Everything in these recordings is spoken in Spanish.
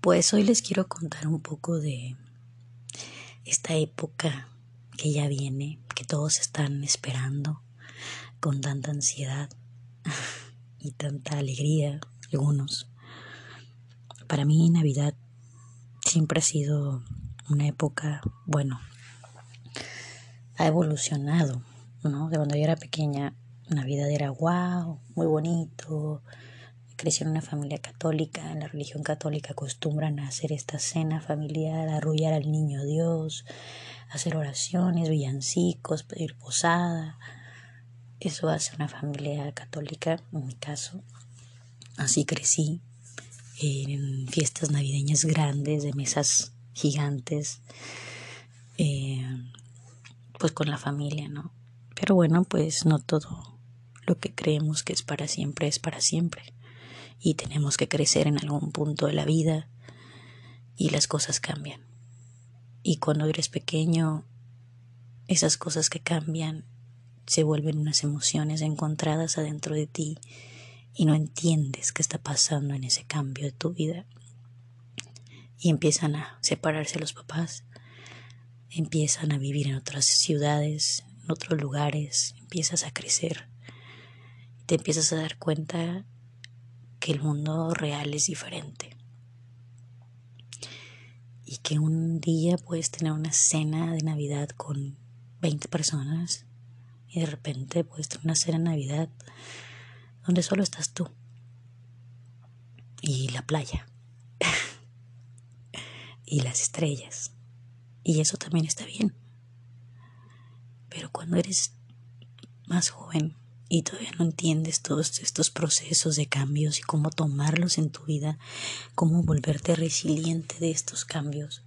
Pues hoy les quiero contar un poco de esta época que ya viene, que todos están esperando con tanta ansiedad y tanta alegría, algunos. Para mí Navidad siempre ha sido una época, bueno, ha evolucionado, ¿no? De cuando yo era pequeña, Navidad era wow, muy bonito, crecí en una familia católica, en la religión católica acostumbran a hacer esta cena familiar, arrullar al niño Dios, hacer oraciones, villancicos, pedir posada. Eso hace una familia católica, en mi caso. Así crecí en fiestas navideñas grandes, de mesas gigantes, eh, pues con la familia, ¿no? Pero bueno, pues no todo lo que creemos que es para siempre es para siempre y tenemos que crecer en algún punto de la vida y las cosas cambian. Y cuando eres pequeño, esas cosas que cambian se vuelven unas emociones encontradas adentro de ti y no entiendes qué está pasando en ese cambio de tu vida. Y empiezan a separarse los papás, empiezan a vivir en otras ciudades, en otros lugares, empiezas a crecer, te empiezas a dar cuenta que el mundo real es diferente. Y que un día puedes tener una cena de Navidad con 20 personas y de repente puedes tener una cena de Navidad donde solo estás tú y la playa y las estrellas. Y eso también está bien. Pero cuando eres más joven y todavía no entiendes todos estos procesos de cambios y cómo tomarlos en tu vida, cómo volverte resiliente de estos cambios.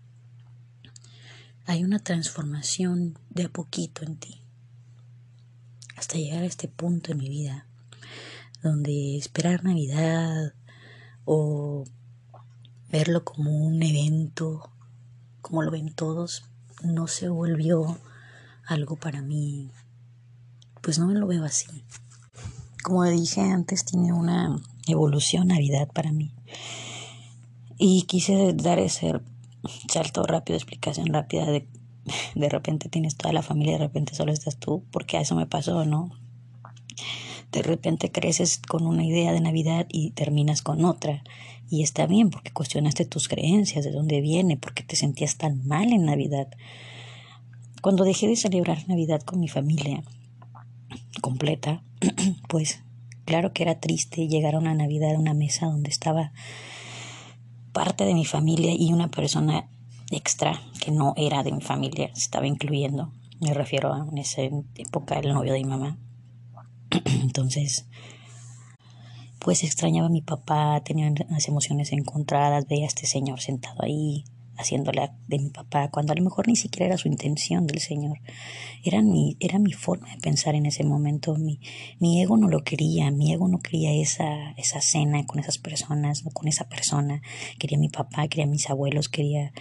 Hay una transformación de a poquito en ti, hasta llegar a este punto en mi vida, donde esperar Navidad o verlo como un evento, como lo ven todos, no se volvió algo para mí pues no me lo veo así. Como dije antes, tiene una evolución Navidad para mí. Y quise dar ese salto rápido, explicación rápida de de repente tienes toda la familia, de repente solo estás tú, porque a eso me pasó, ¿no? De repente creces con una idea de Navidad y terminas con otra. Y está bien porque cuestionaste tus creencias, de dónde viene, porque te sentías tan mal en Navidad. Cuando dejé de celebrar Navidad con mi familia, completa, pues claro que era triste llegar a una Navidad a una mesa donde estaba parte de mi familia y una persona extra que no era de mi familia, se estaba incluyendo. Me refiero a en esa época el novio de mi mamá. Entonces, pues extrañaba a mi papá, tenía unas emociones encontradas, veía a este señor sentado ahí, haciéndole de mi papá, cuando a lo mejor ni siquiera era su intención del Señor. Era mi, era mi forma de pensar en ese momento. Mi, mi ego no lo quería, mi ego no quería esa, esa cena con esas personas, con esa persona. Quería mi papá, quería mis abuelos, quería...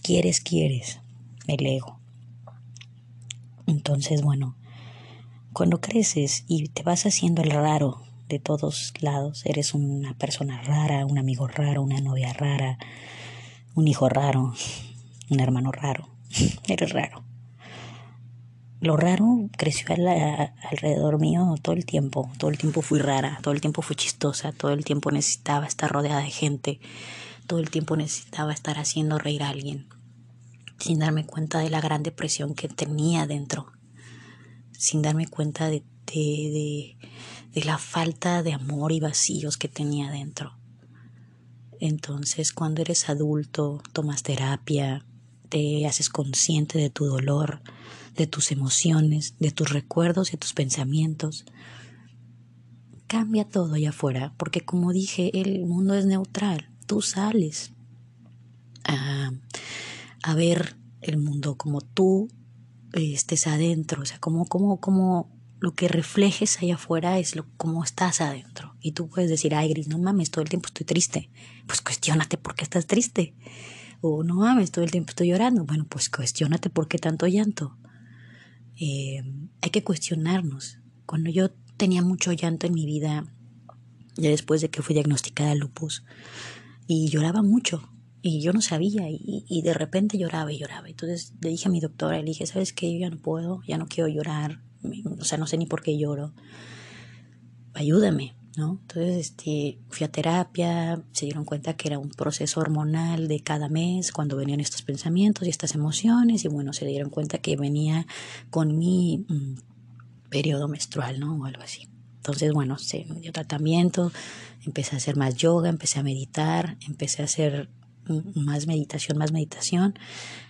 Quieres, quieres, el ego. Entonces, bueno, cuando creces y te vas haciendo el raro de todos lados, eres una persona rara, un amigo raro, una novia rara, un hijo raro, un hermano raro, eres raro. Lo raro creció alrededor mío todo el tiempo, todo el tiempo fui rara, todo el tiempo fui chistosa, todo el tiempo necesitaba estar rodeada de gente, todo el tiempo necesitaba estar haciendo reír a alguien, sin darme cuenta de la gran depresión que tenía dentro, sin darme cuenta de, la falta de amor y vacíos que tenía dentro. Entonces, cuando eres adulto, tomas terapia, te haces consciente de tu dolor, de tus emociones, de tus recuerdos y tus pensamientos. Cambia todo allá afuera, porque como dije, el mundo es neutral. Tú sales a, a ver el mundo como tú estés adentro, o sea, como, como, como lo que reflejes allá afuera es lo como estás adentro. Y tú puedes decir, ay, Gris, no mames, todo el tiempo estoy triste. Pues cuestionate por qué estás triste. O no mames, todo el tiempo estoy llorando. Bueno, pues cuestionate por qué tanto llanto. Eh, hay que cuestionarnos. Cuando yo tenía mucho llanto en mi vida, ya después de que fui diagnosticada de lupus, y lloraba mucho y yo no sabía y, y, de repente lloraba y lloraba. Entonces le dije a mi doctora, le dije, ¿sabes qué? Yo ya no puedo, ya no quiero llorar, o sea, no sé ni por qué lloro. Ayúdame, ¿no? Entonces este, fui a terapia, se dieron cuenta que era un proceso hormonal de cada mes cuando venían estos pensamientos y estas emociones y bueno, se dieron cuenta que venía con mi mm, periodo menstrual, ¿no? O algo así. Entonces, bueno, se me dio tratamiento, empecé a hacer más yoga, empecé a meditar, empecé a hacer más meditación, más meditación,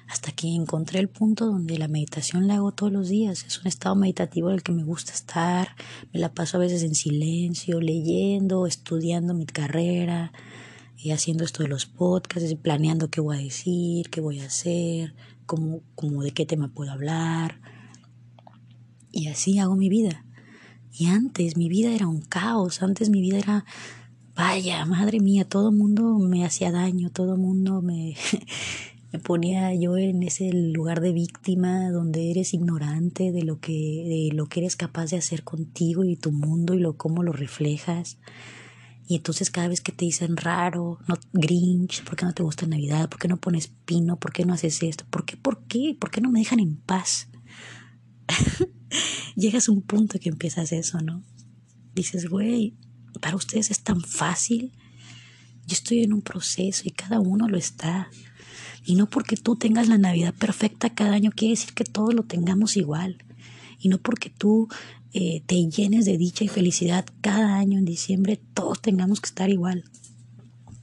hasta que encontré el punto donde la meditación la hago todos los días. Es un estado meditativo en el que me gusta estar, me la paso a veces en silencio, leyendo, estudiando mi carrera, y haciendo esto de los podcasts, planeando qué voy a decir, qué voy a hacer, cómo, cómo de qué tema puedo hablar. Y así hago mi vida. Y antes mi vida era un caos, antes mi vida era vaya, madre mía, todo mundo me hacía daño, todo mundo me, me ponía yo en ese lugar de víctima donde eres ignorante de lo que, de lo que eres capaz de hacer contigo y tu mundo y lo cómo lo reflejas. Y entonces cada vez que te dicen raro, no Grinch, ¿por qué no te gusta Navidad? ¿Por qué no pones pino? ¿Por qué no haces esto? ¿Por qué? ¿Por qué? ¿Por qué no me dejan en paz? Llegas a un punto que empiezas eso, ¿no? Dices, güey, para ustedes es tan fácil. Yo estoy en un proceso y cada uno lo está. Y no porque tú tengas la Navidad perfecta cada año quiere decir que todos lo tengamos igual. Y no porque tú eh, te llenes de dicha y felicidad cada año en diciembre, todos tengamos que estar igual.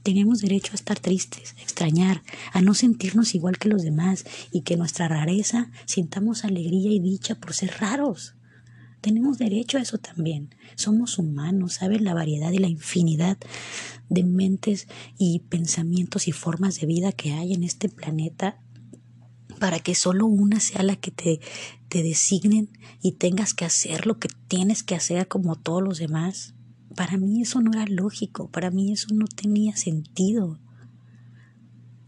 Tenemos derecho a estar tristes, a extrañar, a no sentirnos igual que los demás y que nuestra rareza sintamos alegría y dicha por ser raros. Tenemos derecho a eso también. Somos humanos, ¿sabes? La variedad y la infinidad de mentes y pensamientos y formas de vida que hay en este planeta para que solo una sea la que te, te designen y tengas que hacer lo que tienes que hacer como todos los demás. Para mí eso no era lógico, para mí eso no tenía sentido.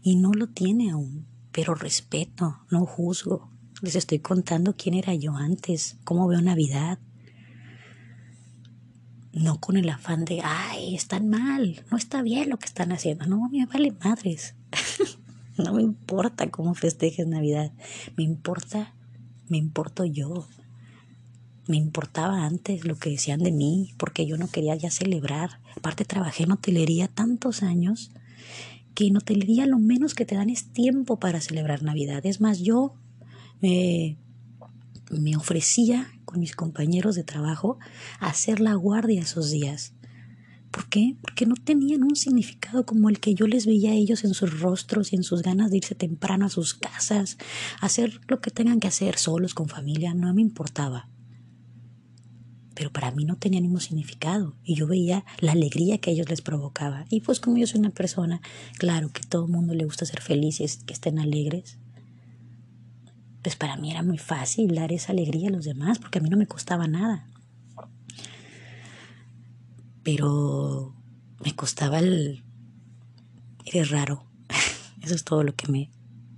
Y no lo tiene aún, pero respeto, no juzgo. Les estoy contando quién era yo antes, cómo veo Navidad. No con el afán de, ay, están mal, no está bien lo que están haciendo. No, me vale madres. no me importa cómo festejes Navidad. Me importa, me importo yo. Me importaba antes lo que decían de mí, porque yo no quería ya celebrar. Aparte trabajé en hotelería tantos años que en hotelería lo menos que te dan es tiempo para celebrar Navidad. Es más, yo me, me ofrecía con mis compañeros de trabajo hacer la guardia esos días. ¿Por qué? Porque no tenían un significado como el que yo les veía a ellos en sus rostros y en sus ganas de irse temprano a sus casas, hacer lo que tengan que hacer solos, con familia, no me importaba. Pero para mí no tenía ningún significado y yo veía la alegría que ellos les provocaba. Y pues como yo soy una persona, claro que todo el mundo le gusta ser feliz y que estén alegres, pues para mí era muy fácil dar esa alegría a los demás porque a mí no me costaba nada. Pero me costaba el... Eres raro. Eso es todo lo que me,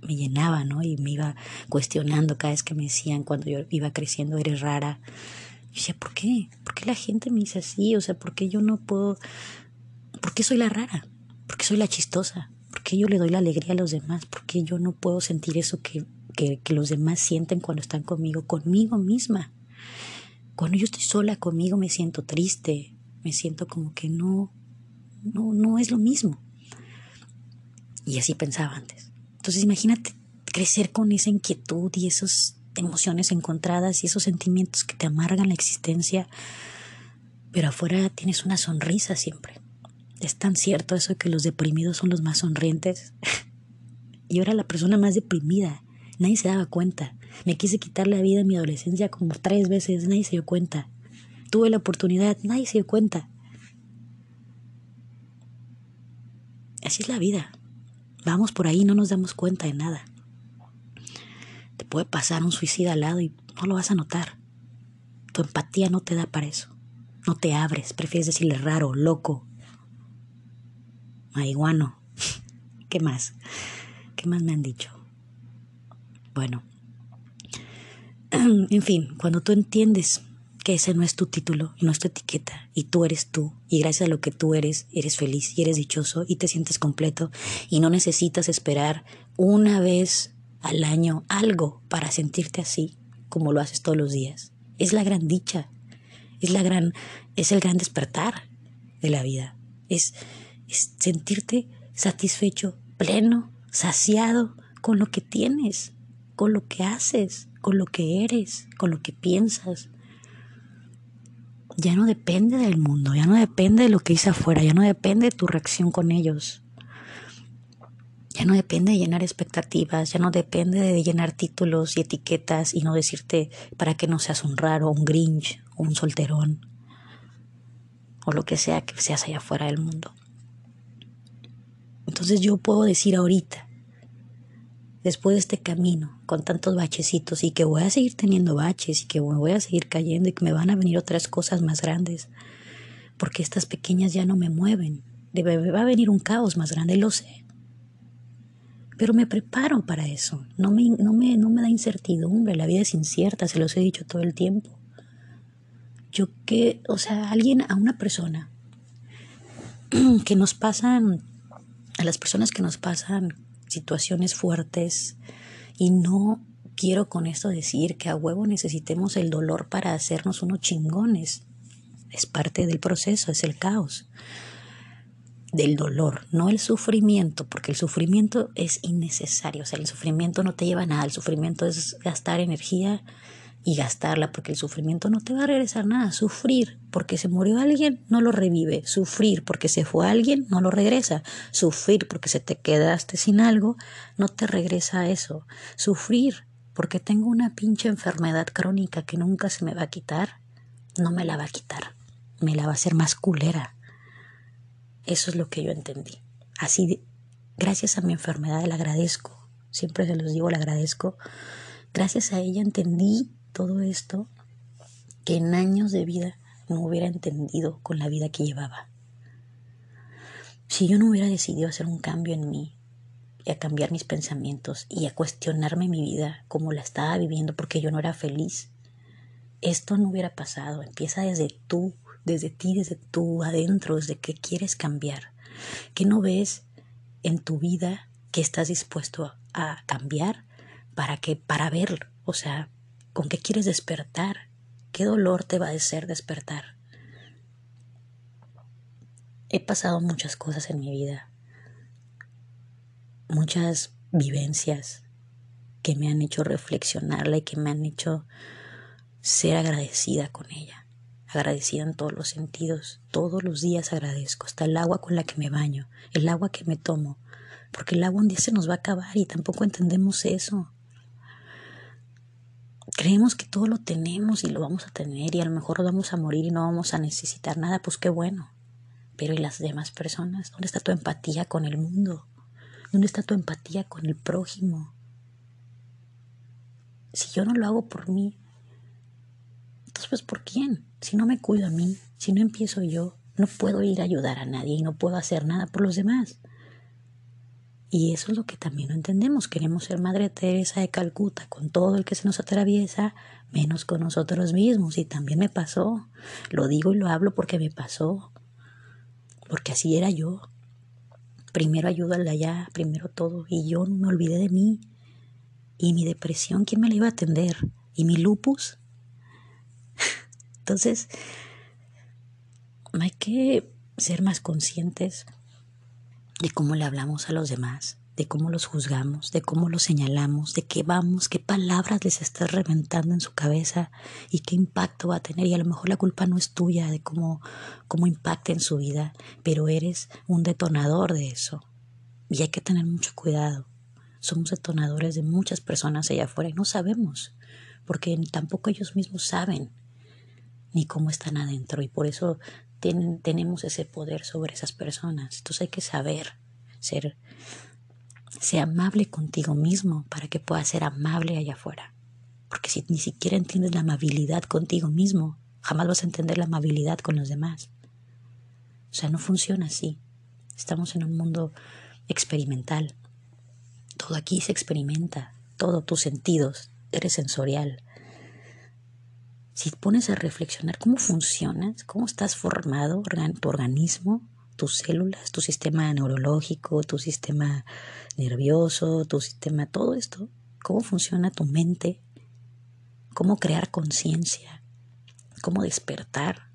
me llenaba, ¿no? Y me iba cuestionando cada vez que me decían cuando yo iba creciendo, eres rara. Yo decía, ¿por qué? ¿Por qué la gente me dice así? O sea, ¿por qué yo no puedo... ¿Por qué soy la rara? ¿Por qué soy la chistosa? ¿Por qué yo le doy la alegría a los demás? ¿Por qué yo no puedo sentir eso que que, los demás sienten cuando están conmigo, conmigo misma. Cuando yo estoy sola conmigo me siento triste, me siento como que no, no, no es lo mismo. Y así pensaba antes. Entonces imagínate crecer con esa inquietud y esas emociones encontradas y esos sentimientos que te amargan la existencia, pero afuera tienes una sonrisa siempre. Es tan cierto eso que los deprimidos son los más sonrientes. Yo era la persona más deprimida Nadie se daba cuenta. Me quise quitar la vida en mi adolescencia como tres veces, nadie se dio cuenta. Tuve la oportunidad, nadie se dio cuenta. Así es la vida. Vamos por ahí, no nos damos cuenta de nada. Te puede pasar un suicida al lado y no lo vas a notar. Tu empatía no te da para eso. No te abres, prefieres decirle raro, loco, marihuano. ¿Qué más? ¿Qué más me han dicho? Bueno, en fin, cuando tú entiendes que ese no es tu título y no es tu etiqueta y tú eres tú y gracias a lo que tú eres eres feliz y eres dichoso y te sientes completo y no necesitas esperar una vez al año algo para sentirte así como lo haces todos los días. Es la gran dicha, es la gran es el gran despertar de la vida. Es, es sentirte satisfecho, pleno, saciado con lo que tienes, con lo que haces, con lo que eres, con lo que piensas, ya no depende del mundo, ya no depende de lo que hice afuera, ya no depende de tu reacción con ellos. Ya no depende de llenar expectativas, ya no depende de llenar títulos y etiquetas y no decirte para que no seas un raro, un grinch, o un solterón, o lo que sea que seas allá afuera del mundo. Entonces yo puedo decir ahorita, después de este camino con tantos bachecitos y que voy a seguir teniendo baches y que voy a seguir cayendo y que me van a venir otras cosas más grandes, porque estas pequeñas ya no me mueven. Debe, va a venir un caos más grande, lo sé. Pero me preparo para eso. No me, no, me, no me da incertidumbre. La vida es incierta, se los he dicho todo el tiempo. Yo que, o sea, alguien, a una persona que nos pasan, a las personas que nos pasan situaciones fuertes y no quiero con esto decir que a huevo necesitemos el dolor para hacernos unos chingones. Es parte del proceso, es el caos del dolor, no el sufrimiento, porque el sufrimiento es innecesario, o sea, el sufrimiento no te lleva a nada, el sufrimiento es gastar energía y gastarla porque el sufrimiento no te va a regresar nada. Sufrir porque se murió alguien no lo revive. Sufrir porque se fue alguien no lo regresa. Sufrir porque se te quedaste sin algo no te regresa eso. Sufrir porque tengo una pinche enfermedad crónica que nunca se me va a quitar no me la va a quitar. Me la va a hacer más culera. Eso es lo que yo entendí. Así, gracias a mi enfermedad, le agradezco. Siempre se los digo, le agradezco. Gracias a ella entendí todo esto que en años de vida no hubiera entendido con la vida que llevaba. Si yo no hubiera decidido hacer un cambio en mí y a cambiar mis pensamientos y a cuestionarme mi vida como la estaba viviendo porque yo no era feliz, esto no hubiera pasado. Empieza desde tú, desde ti, desde tú adentro, desde que quieres cambiar. Que no ves en tu vida que estás dispuesto a cambiar para que para verlo, o sea, ¿Con qué quieres despertar? ¿Qué dolor te va a hacer despertar? He pasado muchas cosas en mi vida, muchas vivencias que me han hecho reflexionarla y que me han hecho ser agradecida con ella, agradecida en todos los sentidos. Todos los días agradezco, hasta el agua con la que me baño, el agua que me tomo, porque el agua un día se nos va a acabar y tampoco entendemos eso creemos que todo lo tenemos y lo vamos a tener y a lo mejor vamos a morir y no vamos a necesitar nada, pues qué bueno. Pero ¿y las demás personas? ¿Dónde está tu empatía con el mundo? ¿Dónde está tu empatía con el prójimo? Si yo no lo hago por mí, entonces pues ¿por quién? Si no me cuido a mí, si no empiezo yo, no puedo ir a ayudar a nadie y no puedo hacer nada por los demás. Y eso es lo que también no entendemos. Queremos ser Madre Teresa de Calcuta con todo el que se nos atraviesa, menos con nosotros mismos. Y también me pasó. Lo digo y lo hablo porque me pasó. Porque así era yo. Primero ayuda al allá, primero todo. Y yo me olvidé de mí. Y mi depresión, ¿quién me la iba a atender? ¿Y mi lupus? Entonces, hay que ser más conscientes de cómo le hablamos a los demás, de cómo los juzgamos, de cómo los señalamos, de qué vamos, qué palabras les estás reventando en su cabeza y qué impacto va a tener. Y a lo mejor la culpa no es tuya de cómo, cómo impacta en su vida, pero eres un detonador de eso. Y hay que tener mucho cuidado. Somos detonadores de muchas personas allá afuera y no sabemos, porque tampoco ellos mismos saben ni cómo están adentro y por eso tenemos ese poder sobre esas personas. Entonces hay que saber ser, ser amable contigo mismo para que puedas ser amable allá afuera. Porque si ni siquiera entiendes la amabilidad contigo mismo, jamás vas a entender la amabilidad con los demás. O sea, no funciona así. Estamos en un mundo experimental. Todo aquí se experimenta, todos tus sentidos, eres sensorial. Si pones a reflexionar cómo funcionas, cómo estás formado, tu organismo, tus células, tu sistema neurológico, tu sistema nervioso, tu sistema, todo esto, cómo funciona tu mente, cómo crear conciencia, cómo despertar.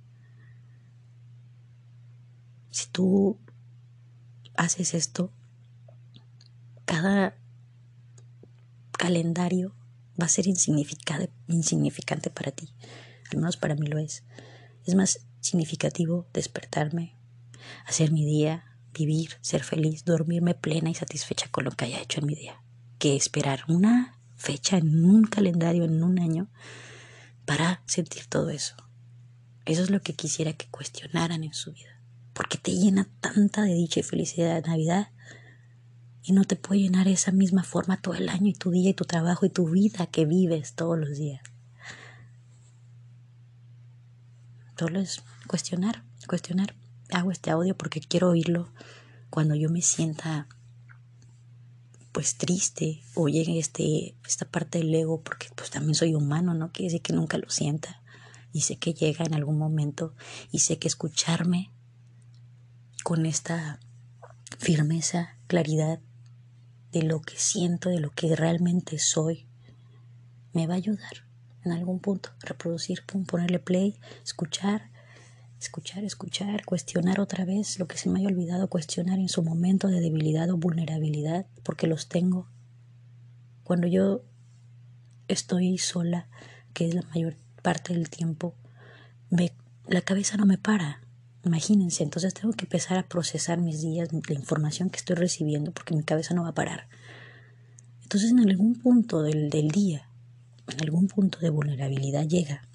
Si tú haces esto, cada calendario va a ser insignificante, insignificante para ti. Al menos para mí lo es. Es más significativo despertarme, hacer mi día, vivir, ser feliz, dormirme plena y satisfecha con lo que haya hecho en mi día, que esperar una fecha en un calendario, en un año, para sentir todo eso. Eso es lo que quisiera que cuestionaran en su vida. porque te llena tanta de dicha y felicidad Navidad? Y no te puede llenar esa misma forma todo el año y tu día y tu trabajo y tu vida que vives todos los días. Solo es cuestionar, cuestionar. Hago este audio porque quiero oírlo cuando yo me sienta pues triste o llegue este, esta parte del ego porque pues también soy humano, no quiere decir que nunca lo sienta y sé que llega en algún momento y sé que escucharme con esta firmeza, claridad de lo que siento, de lo que realmente soy, me va a ayudar en algún punto. Reproducir, ponerle play, escuchar, escuchar, escuchar, cuestionar otra vez lo que se me haya olvidado, cuestionar en su momento de debilidad o vulnerabilidad, porque los tengo. Cuando yo estoy sola, que es la mayor parte del tiempo, me, la cabeza no me para. Imagínense, entonces tengo que empezar a procesar mis días, la información que estoy recibiendo, porque mi cabeza no va a parar. Entonces en algún punto del, del día, en algún punto de vulnerabilidad llega,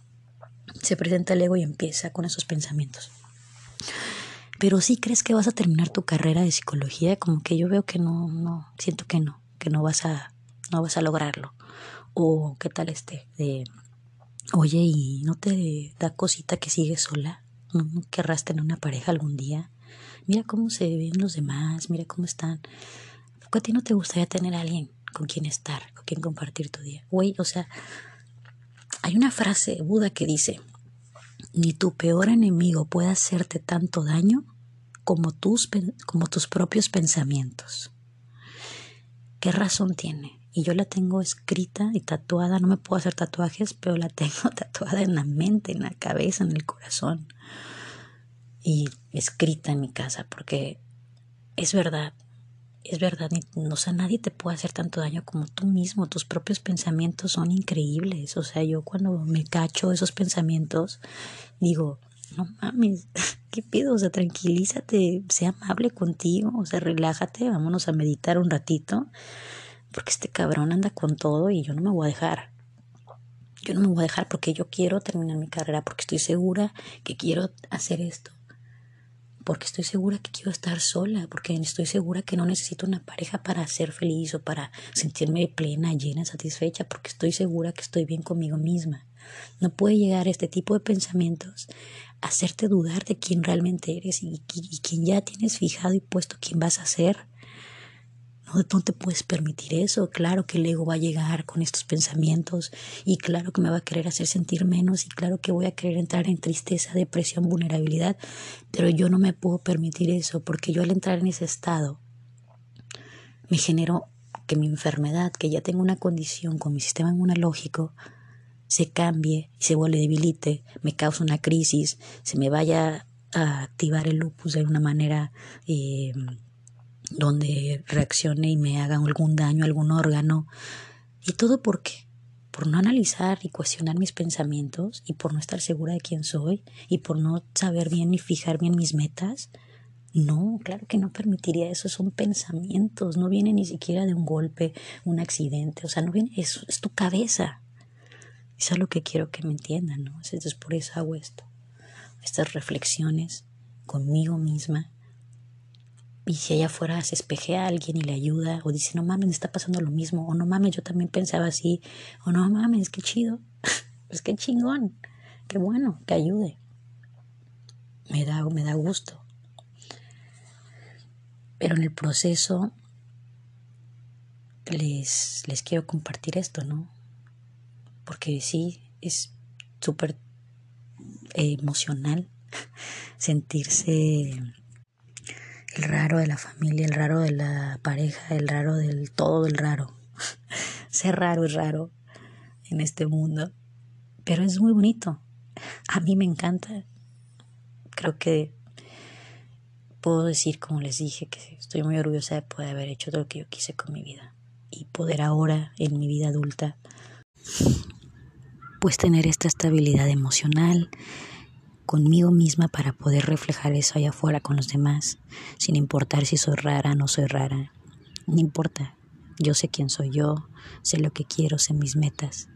se presenta el ego y empieza con esos pensamientos. Pero si crees que vas a terminar tu carrera de psicología, como que yo veo que no, no, siento que no, que no vas a, no vas a lograrlo. O qué tal este, de, oye, ¿y no te da cosita que sigues sola? ¿No querrás tener una pareja algún día? Mira cómo se ven los demás, mira cómo están. ¿Por qué a ti no te gustaría tener a alguien con quien estar, con quien compartir tu día? Güey, o sea, hay una frase Buda que dice, ni tu peor enemigo puede hacerte tanto daño como tus, como tus propios pensamientos. ¿Qué razón tiene? Y yo la tengo escrita y tatuada, no me puedo hacer tatuajes, pero la tengo tatuada en la mente, en la cabeza, en el corazón y escrita en mi casa, porque es verdad, es verdad, o sea, nadie te puede hacer tanto daño como tú mismo, tus propios pensamientos son increíbles, o sea, yo cuando me cacho esos pensamientos, digo, no mames, ¿qué pido? O sea, tranquilízate, sea amable contigo, o sea, relájate, vámonos a meditar un ratito, porque este cabrón anda con todo y yo no me voy a dejar. Yo no me voy a dejar porque yo quiero terminar mi carrera, porque estoy segura que quiero hacer esto porque estoy segura que quiero estar sola, porque estoy segura que no necesito una pareja para ser feliz o para sentirme plena, llena, satisfecha, porque estoy segura que estoy bien conmigo misma. No puede llegar este tipo de pensamientos a hacerte dudar de quién realmente eres y, quién ya tienes fijado y puesto quién vas a ser no, te puedes permitir eso. Claro que el ego va a llegar con estos pensamientos y claro que me va a querer hacer sentir menos y claro que voy a querer entrar en tristeza, depresión, vulnerabilidad, pero yo no me puedo permitir eso porque yo al entrar en ese estado me genero que mi enfermedad, que ya tengo una condición con mi sistema inmunológico, se cambie y se vuelve debilite, me causa una crisis, se me vaya a activar el lupus de una manera eh, donde reaccione y me haga algún daño algún órgano. ¿Y todo por qué? Por no analizar y cuestionar mis pensamientos y por no estar segura de quién soy y por no saber bien ni fijar bien mis metas. No, claro que no permitiría eso, son pensamientos, no viene ni siquiera de un golpe, un accidente, o sea, no viene, eso es tu cabeza. Eso es lo que quiero que me entiendan, ¿no? Entonces por eso hago esto, estas reflexiones conmigo misma y si allá afuera se espejea a alguien y le ayuda, o dice, no mames, me está pasando lo mismo, o no mames, yo también pensaba así, o no mames, qué chido, pues qué chingón, qué bueno, que ayude. Me da, me da gusto. Pero en el proceso les, les quiero compartir esto, ¿no? Porque sí, es, súper emocional, sentirse el raro de la familia, el raro de la pareja, el raro del todo, el raro. Ser raro es raro en este mundo, pero es muy bonito. A mí me encanta. Creo que puedo decir, como les dije, que estoy muy orgullosa de poder haber hecho todo lo que yo quise con mi vida y poder ahora, en mi vida adulta, pues tener esta estabilidad emocional conmigo misma para poder reflejar eso allá afuera con los demás, sin importar si soy rara o no soy rara. No importa, yo sé quién soy yo, sé lo que quiero, sé mis metas.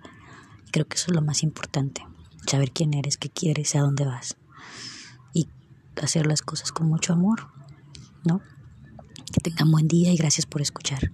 Creo que eso es lo más importante, saber quién eres, qué quieres, a dónde vas. Y hacer las cosas con mucho amor, ¿no? Que tengan buen día y gracias por escuchar.